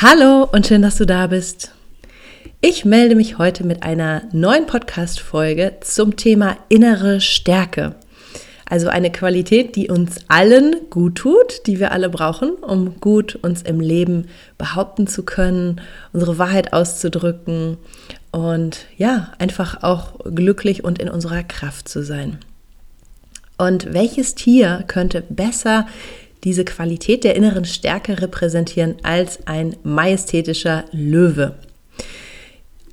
Hallo und schön, dass du da bist. Ich melde mich heute mit einer neuen Podcast-Folge zum Thema innere Stärke. Also eine Qualität, die uns allen gut tut, die wir alle brauchen, um gut uns im Leben behaupten zu können, unsere Wahrheit auszudrücken und ja, einfach auch glücklich und in unserer Kraft zu sein. Und welches Tier könnte besser diese Qualität der inneren Stärke repräsentieren als ein majestätischer Löwe.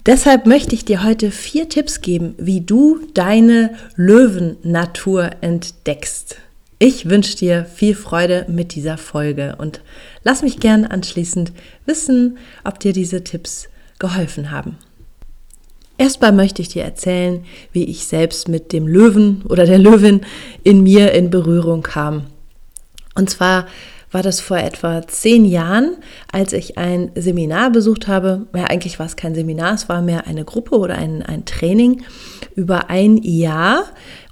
Deshalb möchte ich dir heute vier Tipps geben, wie du deine Löwennatur entdeckst. Ich wünsche dir viel Freude mit dieser Folge und lass mich gern anschließend wissen, ob dir diese Tipps geholfen haben. Erstmal möchte ich dir erzählen, wie ich selbst mit dem Löwen oder der Löwin in mir in Berührung kam. Und zwar war das vor etwa zehn Jahren, als ich ein Seminar besucht habe. Ja, eigentlich war es kein Seminar, es war mehr eine Gruppe oder ein, ein Training über ein Jahr.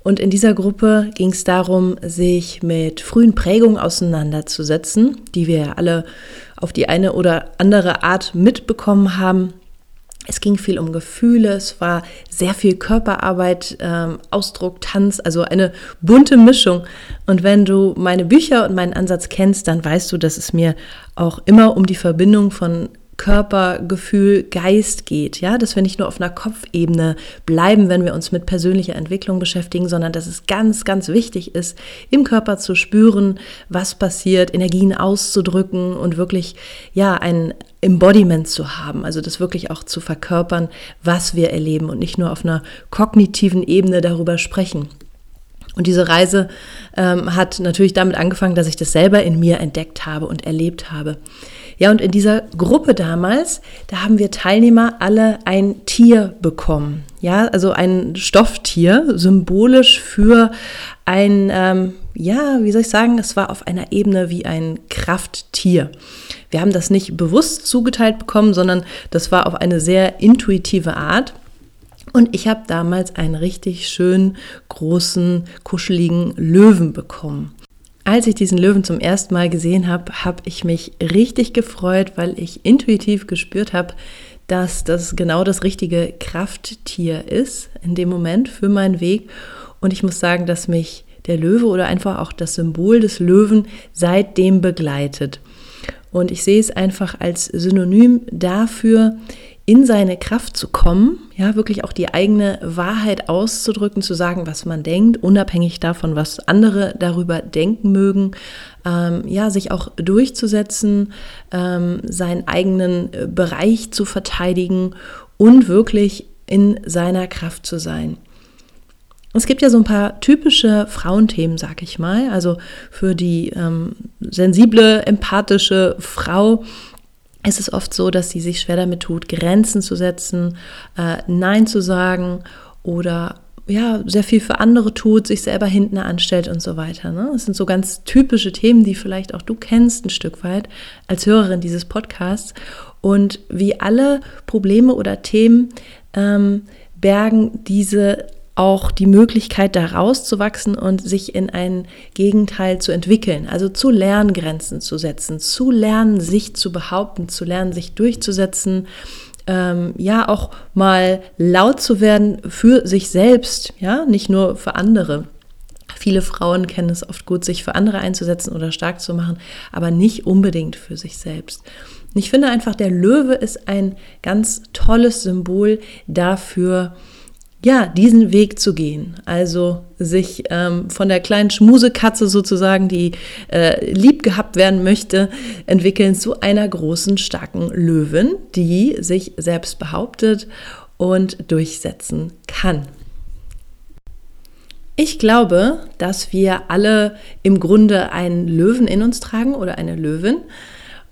Und in dieser Gruppe ging es darum, sich mit frühen Prägungen auseinanderzusetzen, die wir alle auf die eine oder andere Art mitbekommen haben. Es ging viel um Gefühle, es war sehr viel Körperarbeit, ähm, Ausdruck, Tanz, also eine bunte Mischung. Und wenn du meine Bücher und meinen Ansatz kennst, dann weißt du, dass es mir auch immer um die Verbindung von Körper, Gefühl, Geist geht, ja, dass wir nicht nur auf einer Kopfebene bleiben, wenn wir uns mit persönlicher Entwicklung beschäftigen, sondern dass es ganz, ganz wichtig ist, im Körper zu spüren, was passiert, Energien auszudrücken und wirklich, ja, ein Embodiment zu haben, also das wirklich auch zu verkörpern, was wir erleben und nicht nur auf einer kognitiven Ebene darüber sprechen. Und diese Reise ähm, hat natürlich damit angefangen, dass ich das selber in mir entdeckt habe und erlebt habe. Ja, und in dieser Gruppe damals, da haben wir Teilnehmer alle ein Tier bekommen. Ja, also ein Stofftier, symbolisch für ein, ähm, ja, wie soll ich sagen, es war auf einer Ebene wie ein Krafttier. Wir haben das nicht bewusst zugeteilt bekommen, sondern das war auf eine sehr intuitive Art. Und ich habe damals einen richtig schönen, großen, kuscheligen Löwen bekommen. Als ich diesen Löwen zum ersten Mal gesehen habe, habe ich mich richtig gefreut, weil ich intuitiv gespürt habe, dass das genau das richtige Krafttier ist in dem Moment für meinen Weg. Und ich muss sagen, dass mich der Löwe oder einfach auch das Symbol des Löwen seitdem begleitet. Und ich sehe es einfach als Synonym dafür, in seine Kraft zu kommen, ja, wirklich auch die eigene Wahrheit auszudrücken, zu sagen, was man denkt, unabhängig davon, was andere darüber denken mögen, ähm, ja, sich auch durchzusetzen, ähm, seinen eigenen äh, Bereich zu verteidigen und wirklich in seiner Kraft zu sein. Es gibt ja so ein paar typische Frauenthemen, sag ich mal. Also für die ähm, sensible, empathische Frau ist es oft so, dass sie sich schwer damit tut, Grenzen zu setzen, äh, Nein zu sagen oder ja, sehr viel für andere tut, sich selber hinten anstellt und so weiter. Ne? Das sind so ganz typische Themen, die vielleicht auch du kennst ein Stück weit als Hörerin dieses Podcasts. Und wie alle Probleme oder Themen ähm, bergen diese auch die Möglichkeit, da rauszuwachsen und sich in ein Gegenteil zu entwickeln. Also zu lernen, Grenzen zu setzen, zu lernen, sich zu behaupten, zu lernen, sich durchzusetzen, ähm, ja, auch mal laut zu werden für sich selbst, ja, nicht nur für andere. Viele Frauen kennen es oft gut, sich für andere einzusetzen oder stark zu machen, aber nicht unbedingt für sich selbst. Und ich finde einfach, der Löwe ist ein ganz tolles Symbol dafür, ja, diesen Weg zu gehen. Also sich ähm, von der kleinen Schmusekatze sozusagen, die äh, lieb gehabt werden möchte, entwickeln zu einer großen, starken Löwin, die sich selbst behauptet und durchsetzen kann. Ich glaube, dass wir alle im Grunde einen Löwen in uns tragen oder eine Löwin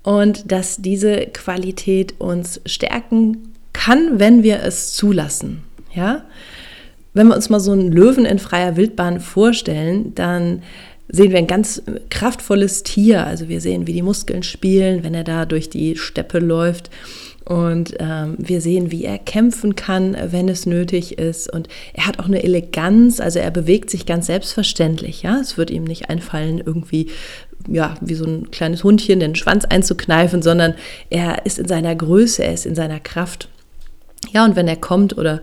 und dass diese Qualität uns stärken kann, wenn wir es zulassen. Ja, wenn wir uns mal so einen Löwen in freier Wildbahn vorstellen, dann sehen wir ein ganz kraftvolles Tier. Also wir sehen, wie die Muskeln spielen, wenn er da durch die Steppe läuft. Und ähm, wir sehen, wie er kämpfen kann, wenn es nötig ist. Und er hat auch eine Eleganz, also er bewegt sich ganz selbstverständlich. Ja, es wird ihm nicht einfallen, irgendwie ja, wie so ein kleines Hundchen den Schwanz einzukneifen, sondern er ist in seiner Größe, er ist in seiner Kraft. Ja, und wenn er kommt oder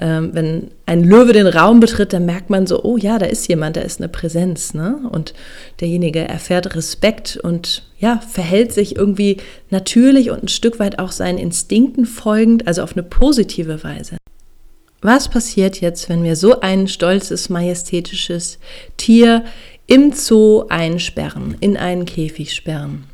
ähm, wenn ein Löwe den Raum betritt, dann merkt man so, oh ja, da ist jemand, da ist eine Präsenz. Ne? Und derjenige erfährt Respekt und ja, verhält sich irgendwie natürlich und ein Stück weit auch seinen Instinkten folgend, also auf eine positive Weise. Was passiert jetzt, wenn wir so ein stolzes, majestätisches Tier im Zoo einsperren, in einen Käfig sperren?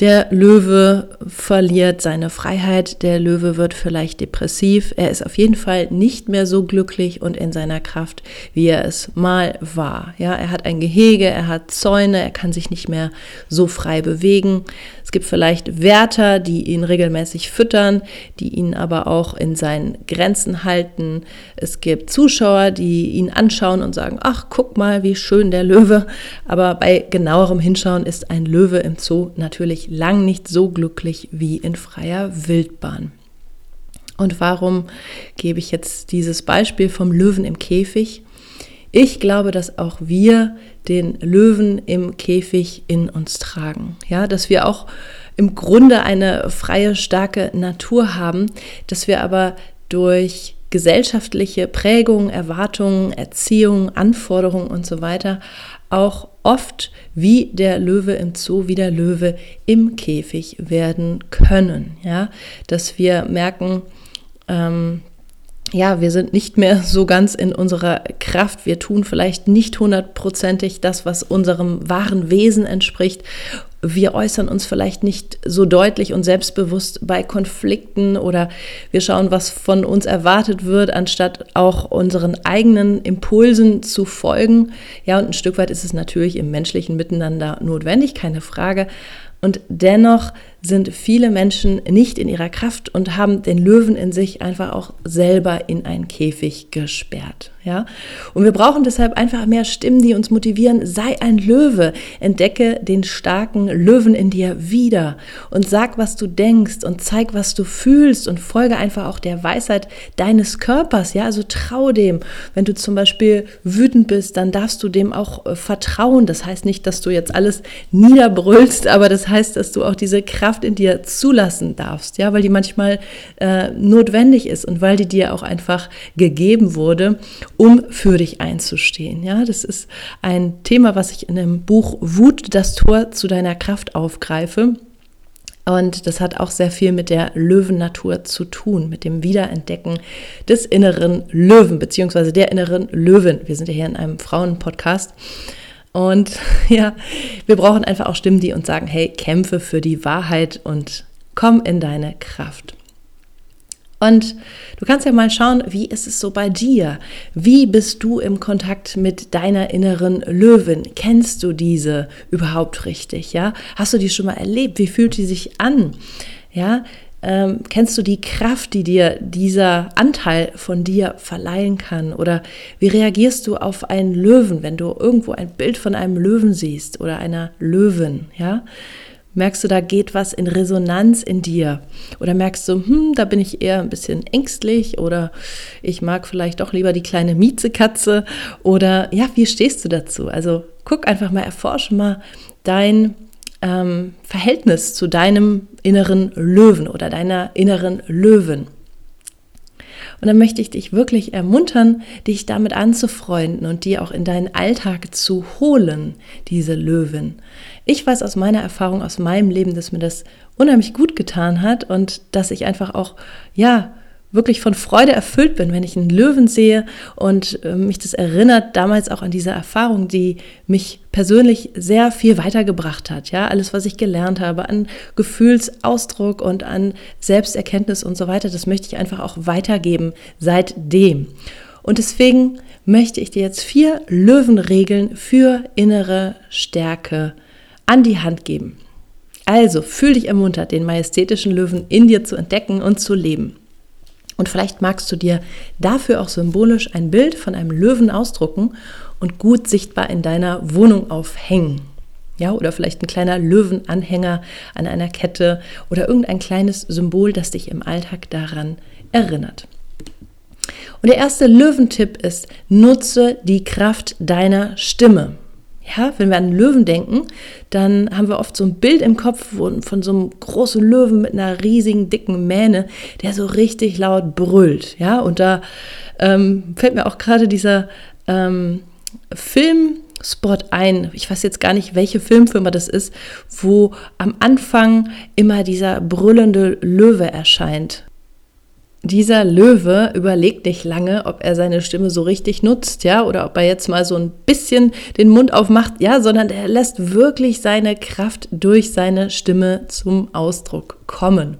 Der Löwe verliert seine Freiheit, der Löwe wird vielleicht depressiv, er ist auf jeden Fall nicht mehr so glücklich und in seiner Kraft, wie er es mal war. Ja, er hat ein Gehege, er hat Zäune, er kann sich nicht mehr so frei bewegen. Es gibt vielleicht Wärter, die ihn regelmäßig füttern, die ihn aber auch in seinen Grenzen halten. Es gibt Zuschauer, die ihn anschauen und sagen, ach, guck mal, wie schön der Löwe. Aber bei genauerem Hinschauen ist ein Löwe im Zoo natürlich lang nicht so glücklich wie in freier Wildbahn. Und warum gebe ich jetzt dieses Beispiel vom Löwen im Käfig? Ich glaube, dass auch wir den Löwen im Käfig in uns tragen. Ja, dass wir auch im Grunde eine freie, starke Natur haben, dass wir aber durch gesellschaftliche Prägungen, Erwartungen, Erziehung, Anforderungen und so weiter auch oft wie der Löwe im Zoo, wie der Löwe im Käfig werden können. Ja, dass wir merken, ähm, ja, wir sind nicht mehr so ganz in unserer Kraft. Wir tun vielleicht nicht hundertprozentig das, was unserem wahren Wesen entspricht wir äußern uns vielleicht nicht so deutlich und selbstbewusst bei Konflikten oder wir schauen, was von uns erwartet wird, anstatt auch unseren eigenen Impulsen zu folgen. Ja, und ein Stück weit ist es natürlich im menschlichen Miteinander notwendig, keine Frage. Und dennoch sind viele Menschen nicht in ihrer Kraft und haben den Löwen in sich einfach auch selber in einen Käfig gesperrt. Ja? Und wir brauchen deshalb einfach mehr Stimmen, die uns motivieren, sei ein Löwe, entdecke den starken Löwen in dir wieder und sag, was du denkst und zeig, was du fühlst und folge einfach auch der Weisheit deines Körpers. Ja, also trau dem. Wenn du zum Beispiel wütend bist, dann darfst du dem auch äh, vertrauen. Das heißt nicht, dass du jetzt alles niederbrüllst, aber das heißt, dass du auch diese Kraft in dir zulassen darfst, ja, weil die manchmal äh, notwendig ist und weil die dir auch einfach gegeben wurde, um für dich einzustehen. Ja, das ist ein Thema, was ich in dem Buch Wut, das Tor zu deiner Kraft aufgreife. Und das hat auch sehr viel mit der Löwennatur zu tun, mit dem Wiederentdecken des inneren Löwen, beziehungsweise der inneren Löwen. Wir sind ja hier in einem Frauenpodcast. Und ja, wir brauchen einfach auch Stimmen, die uns sagen, hey, kämpfe für die Wahrheit und komm in deine Kraft. Und du kannst ja mal schauen, wie ist es so bei dir? Wie bist du im Kontakt mit deiner inneren Löwin? Kennst du diese überhaupt richtig? Ja, hast du die schon mal erlebt? Wie fühlt die sich an? Ja, ähm, kennst du die Kraft, die dir dieser Anteil von dir verleihen kann? Oder wie reagierst du auf einen Löwen, wenn du irgendwo ein Bild von einem Löwen siehst oder einer Löwin? Ja? Merkst du, da geht was in Resonanz in dir? Oder merkst du, hm, da bin ich eher ein bisschen ängstlich oder ich mag vielleicht doch lieber die kleine Miezekatze? Oder ja, wie stehst du dazu? Also guck einfach mal, erforsche mal dein ähm, Verhältnis zu deinem inneren Löwen oder deiner inneren Löwen. Und dann möchte ich dich wirklich ermuntern, dich damit anzufreunden und die auch in deinen Alltag zu holen, diese Löwen. Ich weiß aus meiner Erfahrung, aus meinem Leben, dass mir das unheimlich gut getan hat und dass ich einfach auch, ja, wirklich von Freude erfüllt bin, wenn ich einen Löwen sehe und äh, mich das erinnert damals auch an diese Erfahrung, die mich persönlich sehr viel weitergebracht hat. Ja, alles, was ich gelernt habe an Gefühlsausdruck und an Selbsterkenntnis und so weiter, das möchte ich einfach auch weitergeben seitdem. Und deswegen möchte ich dir jetzt vier Löwenregeln für innere Stärke an die Hand geben. Also fühl dich ermuntert, den majestätischen Löwen in dir zu entdecken und zu leben. Und vielleicht magst du dir dafür auch symbolisch ein Bild von einem Löwen ausdrucken und gut sichtbar in deiner Wohnung aufhängen. Ja, oder vielleicht ein kleiner Löwenanhänger an einer Kette oder irgendein kleines Symbol, das dich im Alltag daran erinnert. Und der erste Löwentipp ist, nutze die Kraft deiner Stimme. Ja, wenn wir an Löwen denken, dann haben wir oft so ein Bild im Kopf von, so einem großen Löwen mit einer riesigen, dicken Mähne, der so richtig laut brüllt. Ja, und da ähm, fällt mir auch gerade dieser ähm, Filmspot ein. Ich weiß jetzt gar nicht, welche Filmfirma das ist, wo am Anfang immer dieser brüllende Löwe erscheint dieser Löwe überlegt nicht lange, ob er seine Stimme so richtig nutzt, ja, oder ob er jetzt mal so ein bisschen den Mund aufmacht, ja, sondern er lässt wirklich seine Kraft durch seine Stimme zum Ausdruck kommen.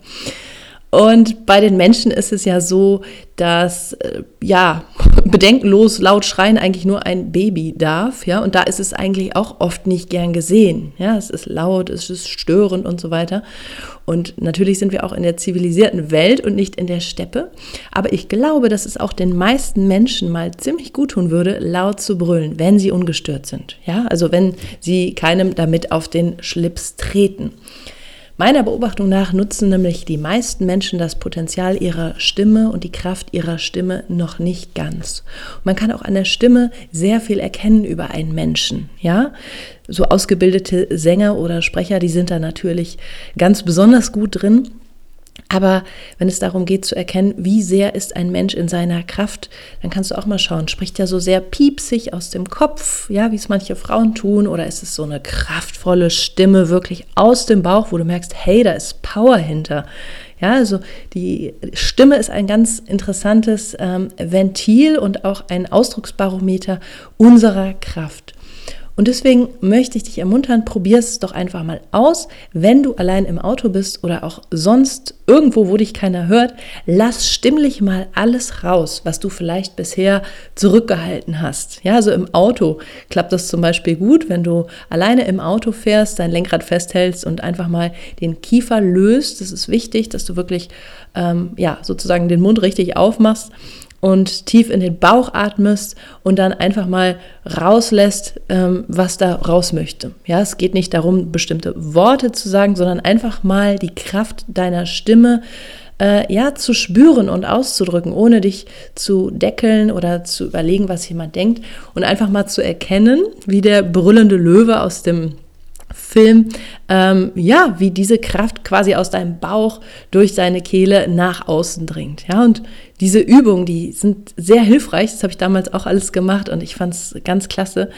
Und bei den Menschen ist es ja so, dass äh, ja bedenkenlos laut schreien eigentlich nur ein Baby darf, ja, und da ist es eigentlich auch oft nicht gern gesehen, ja, es ist laut, es ist störend und so weiter. Und natürlich sind wir auch in der zivilisierten Welt und nicht in der Steppe, aber ich glaube, dass es auch den meisten Menschen mal ziemlich gut tun würde, laut zu brüllen, wenn sie ungestört sind, ja, also wenn sie keinem damit auf den Schlips treten. Meiner Beobachtung nach nutzen nämlich die meisten Menschen das Potenzial ihrer Stimme und die Kraft ihrer Stimme noch nicht ganz. man kann auch an der Stimme sehr viel erkennen über einen Menschen, ja? So ausgebildete Sänger oder Sprecher, die sind da natürlich ganz besonders gut drin. Aber wenn es darum geht zu erkennen, wie sehr ist ein Mensch in seiner Kraft, dann kannst du auch mal schauen, spricht er so sehr piepsig aus dem Kopf, ja, wie es manche Frauen tun, oder ist es so eine kraftvolle Stimme wirklich aus dem Bauch, wo du merkst, hey, da ist Power hinter. Ja, also die Stimme ist ein ganz interessantes ähm, Ventil und auch ein Ausdrucksbarometer unserer Kraft. Und deswegen möchte ich dich ermuntern, probier es doch einfach mal aus. Wenn du allein im Auto bist oder auch sonst irgendwo, wo dich keiner hört, lass stimmlich mal alles raus, was du vielleicht bisher zurückgehalten hast. Ja, also im Auto klappt das zum Beispiel gut, wenn du alleine im Auto fährst, dein Lenkrad festhältst und einfach mal den Kiefer löst. Das ist wichtig, dass du wirklich ähm, ja sozusagen den Mund richtig aufmachst und tief in den Bauch atmest und dann einfach mal rauslässt, ähm, was da raus möchte. Ja, es geht nicht darum, bestimmte Worte zu sagen, sondern einfach mal die Kraft deiner Stimme äh, ja zu spüren und auszudrücken, ohne dich zu deckeln oder zu überlegen, was jemand denkt und einfach mal zu erkennen, wie der brüllende Löwe aus dem Film, ähm, ja, wie diese Kraft quasi aus deinem Bauch durch deine Kehle nach außen dringt. Ja, und diese Übungen, die sind sehr hilfreich. Das habe ich damals auch alles gemacht und ich fand es ganz klasse.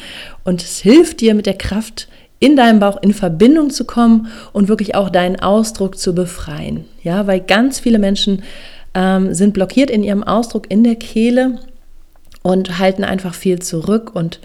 Und es hilft dir mit der Kraft in deinem Bauch in Verbindung zu kommen und wirklich auch deinen Ausdruck zu befreien. Ja, weil ganz viele Menschen ähm, sind blockiert in ihrem Ausdruck in der Kehle und halten einfach viel zurück und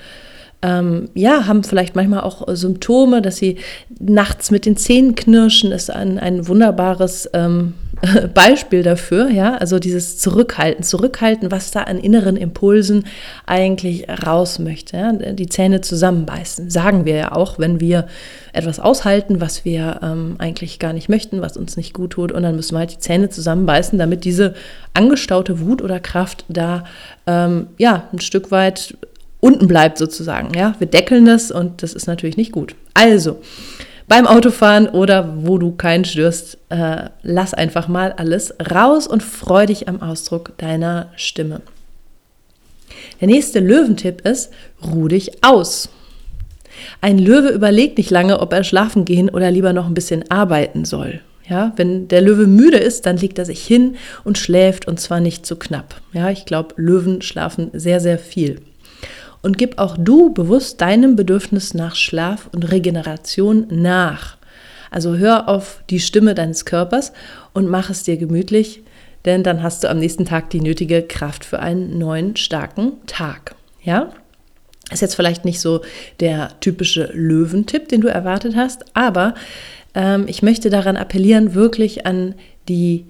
ähm, ja, haben vielleicht manchmal auch Symptome, dass sie nachts mit den Zähnen knirschen, ist ein, ein wunderbares ähm, Beispiel dafür, ja, also dieses Zurückhalten, Zurückhalten, was da an inneren Impulsen eigentlich raus möchte, ja? die Zähne zusammenbeißen, sagen wir ja auch, wenn wir etwas aushalten, was wir ähm, eigentlich gar nicht möchten, was uns nicht gut tut, und dann müssen wir halt die Zähne zusammenbeißen, damit diese angestaute Wut oder Kraft da ähm, ja ein Stück weit unten bleibt sozusagen. Ja, wir deckeln das und das ist natürlich nicht gut. Also beim Autofahren oder wo du keinen störst, äh, lass einfach mal alles raus und freu dich am Ausdruck deiner Stimme. Der nächste Löwentipp ist, ruh dich aus. Ein Löwe überlegt nicht lange, ob er schlafen gehen oder lieber noch ein bisschen arbeiten soll. Ja, wenn der Löwe müde ist, dann legt er sich hin und schläft und zwar nicht zu knapp. Ja, ich glaube, Löwen schlafen sehr, sehr viel. Und gib auch du bewusst deinem Bedürfnis nach Schlaf und Regeneration nach. Also hör auf die Stimme deines Körpers und mach es dir gemütlich, denn dann hast du am nächsten Tag die nötige Kraft für einen neuen, starken Tag. Ja? Ist jetzt vielleicht nicht so der typische Löwentipp, den du erwartet hast, aber ähm, ich möchte daran appellieren, wirklich an die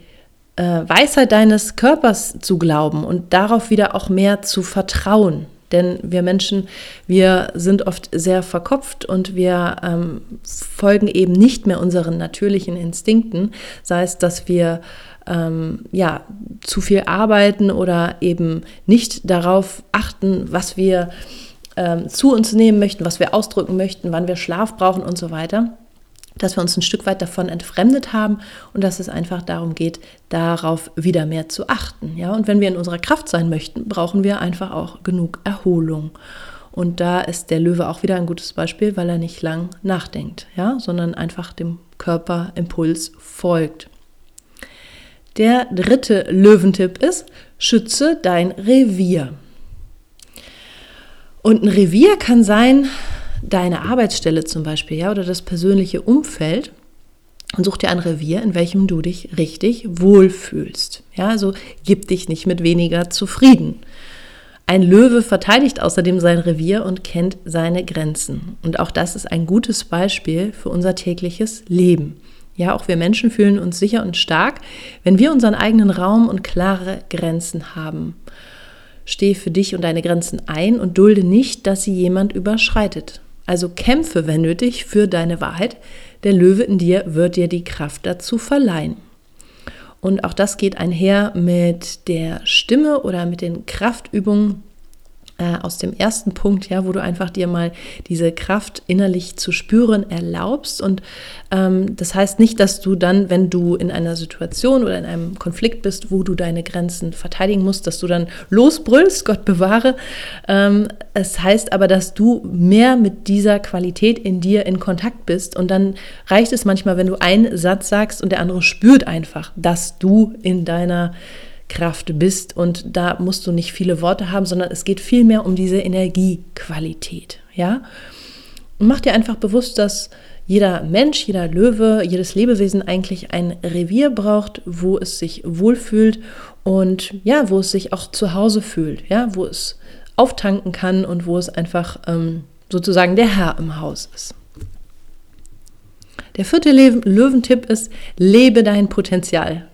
äh, Weisheit deines Körpers zu glauben und darauf wieder auch mehr zu vertrauen. Denn wir Menschen, wir sind oft sehr verkopft und wir ähm, folgen eben nicht mehr unseren natürlichen Instinkten, sei es, dass wir ähm, ja, zu viel arbeiten oder eben nicht darauf achten, was wir ähm, zu uns nehmen möchten, was wir ausdrücken möchten, wann wir Schlaf brauchen und so weiter dass wir uns ein Stück weit davon entfremdet haben und dass es einfach darum geht, darauf wieder mehr zu achten. Ja? Und wenn wir in unserer Kraft sein möchten, brauchen wir einfach auch genug Erholung. Und da ist der Löwe auch wieder ein gutes Beispiel, weil er nicht lang nachdenkt, ja? sondern einfach dem Körperimpuls folgt. Der dritte Löwentipp ist, schütze dein Revier. Und ein Revier kann sein, deine Arbeitsstelle zum Beispiel, ja, oder das persönliche Umfeld und such dir ein Revier, in welchem du dich richtig wohlfühlst. Ja, also gib dich nicht mit weniger zufrieden. Ein Löwe verteidigt außerdem sein Revier und kennt seine Grenzen. Und auch das ist ein gutes Beispiel für unser tägliches Leben. Ja, auch wir Menschen fühlen uns sicher und stark, wenn wir unseren eigenen Raum und klare Grenzen haben. Stehe für dich und deine Grenzen ein und dulde nicht, dass sie jemand überschreitet. Also kämpfe, wenn nötig, für deine Wahrheit. Der Löwe in dir wird dir die Kraft dazu verleihen. Und auch das geht einher mit der Stimme oder mit den Kraftübungen, äh, aus dem ersten Punkt, ja, wo du einfach dir mal diese Kraft innerlich zu spüren erlaubst. Und ähm, das heißt nicht, dass du dann, wenn du in einer Situation oder in einem Konflikt bist, wo du deine Grenzen verteidigen musst, dass du dann losbrüllst, Gott bewahre. Ähm, es heißt aber, dass du mehr mit dieser Qualität in dir in Kontakt bist. Und dann reicht es manchmal, wenn du einen Satz sagst und der andere spürt einfach, dass du in deiner Kraft bist und da musst du nicht viele Worte haben, sondern es geht vielmehr um diese Energiequalität, ja? Und mach dir einfach bewusst, dass jeder Mensch, jeder Löwe, jedes Lebewesen eigentlich ein Revier braucht, wo es sich wohlfühlt und ja, wo es sich auch zu Hause fühlt, ja, wo es auftanken kann und wo es einfach ähm, sozusagen der Herr im Haus ist. Der vierte Löwentipp ist, lebe dein Potenzial.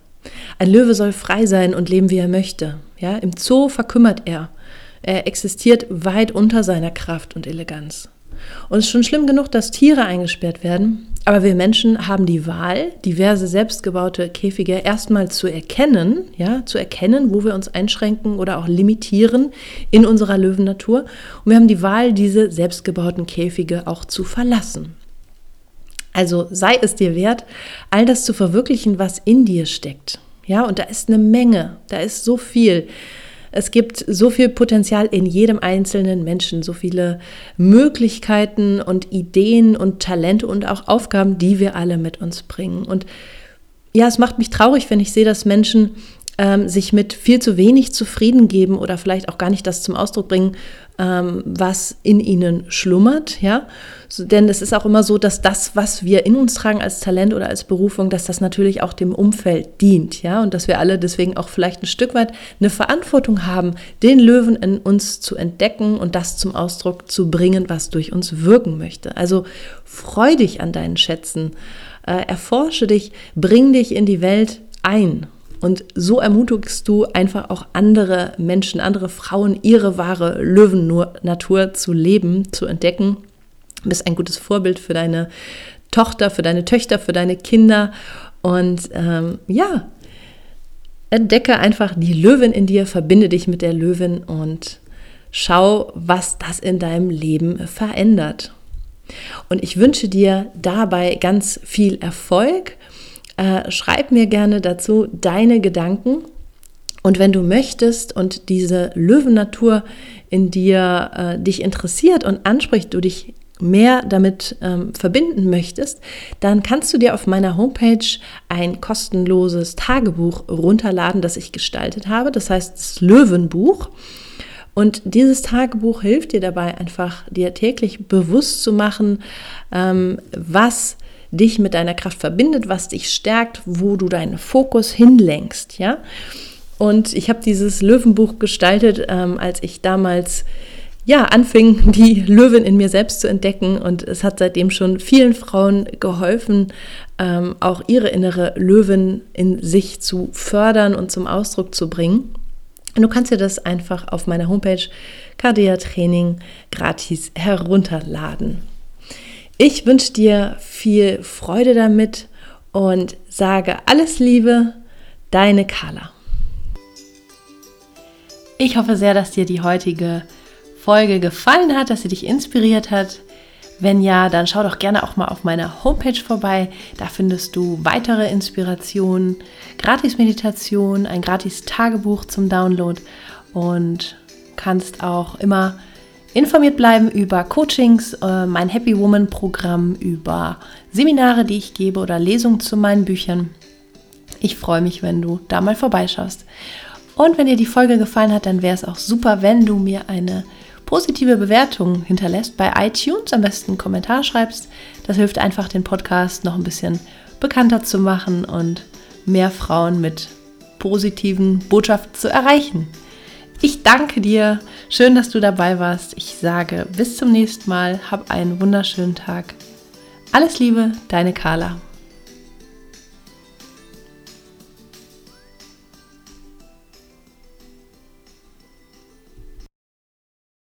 Ein Löwe soll frei sein und leben, wie er möchte. Ja, Im Zoo verkümmert er. Er existiert weit unter seiner Kraft und Eleganz. Und es ist schon schlimm genug, dass Tiere eingesperrt werden, aber wir Menschen haben die Wahl, diverse selbstgebaute Käfige erstmal zu erkennen, ja, zu erkennen, wo wir uns einschränken oder auch limitieren in unserer Löwennatur. Und wir haben die Wahl, diese selbstgebauten Käfige auch zu verlassen. Also sei es dir wert, all das zu verwirklichen, was in dir steckt. Ja, und da ist eine Menge, da ist so viel. Es gibt so viel Potenzial in jedem einzelnen Menschen, so viele Möglichkeiten und Ideen und Talente und auch Aufgaben, die wir alle mit uns bringen. Und ja, es macht mich traurig, wenn ich sehe, dass Menschen ähm, sich mit viel zu wenig zufrieden geben oder vielleicht auch gar nicht das zum Ausdruck bringen, ähm, was in ihnen schlummert, ja. So, denn es ist auch immer so, dass das, was wir in uns tragen als Talent oder als Berufung, dass das natürlich auch dem Umfeld dient, ja, und dass wir alle deswegen auch vielleicht ein Stück weit eine Verantwortung haben, den Löwen in uns zu entdecken und das zum Ausdruck zu bringen, was durch uns wirken möchte. Also freu dich an deinen Schätzen, äh, erforsche dich, bring dich in die Welt ein und so ermutigst du einfach auch andere Menschen, andere Frauen, ihre wahre Löwennatur zu leben, zu entdecken. Du bist ein gutes Vorbild für deine Tochter, für deine Töchter, für deine Kinder. Und ähm, ja, entdecke einfach die Löwin in dir, verbinde dich mit der Löwin und schau, was das in deinem Leben verändert. Und ich wünsche dir dabei ganz viel Erfolg äh, schreib mir gerne dazu deine Gedanken. Und wenn du möchtest und diese Löwennatur in dir äh, dich interessiert und anspricht, du dich mehr damit ähm, verbinden möchtest, dann kannst du dir auf meiner Homepage ein kostenloses Tagebuch runterladen, das ich gestaltet habe. Das heißt das Löwenbuch. Und dieses Tagebuch hilft dir dabei, einfach dir täglich bewusst zu machen, ähm, was dich mit deiner Kraft verbindet, was dich stärkt, wo du deinen Fokus hinlenkst, ja. Und ich habe dieses Löwenbuch gestaltet, ähm, als ich damals ja, anfing, die Löwin in mir selbst zu entdecken. Und es hat seitdem schon vielen Frauen geholfen, ähm, auch ihre innere Löwin in sich zu fördern und zum Ausdruck zu bringen. Und du kannst dir das einfach auf meiner Homepage Cardia Training gratis herunterladen. Ich wünsche dir viel Freude damit und sage alles Liebe, deine Carla. Ich hoffe sehr, dass dir die heutige Folge gefallen hat, dass sie dich inspiriert hat. Wenn ja, dann schau doch gerne auch mal auf meiner Homepage vorbei. Da findest du weitere Inspirationen, Gratis-Meditation, ein Gratis-Tagebuch zum Download und kannst auch immer informiert bleiben über Coachings, äh, mein Happy Woman Programm, über Seminare, die ich gebe oder Lesungen zu meinen Büchern. Ich freue mich, wenn du da mal vorbeischaust. Und wenn dir die Folge gefallen hat, dann wäre es auch super, wenn du mir eine positive Bewertung hinterlässt bei iTunes, am besten einen Kommentar schreibst. Das hilft einfach, den Podcast noch ein bisschen bekannter zu machen und mehr Frauen mit positiven Botschaften zu erreichen. Ich danke dir. Schön, dass du dabei warst. Ich sage bis zum nächsten Mal. Hab einen wunderschönen Tag. Alles Liebe, deine Carla.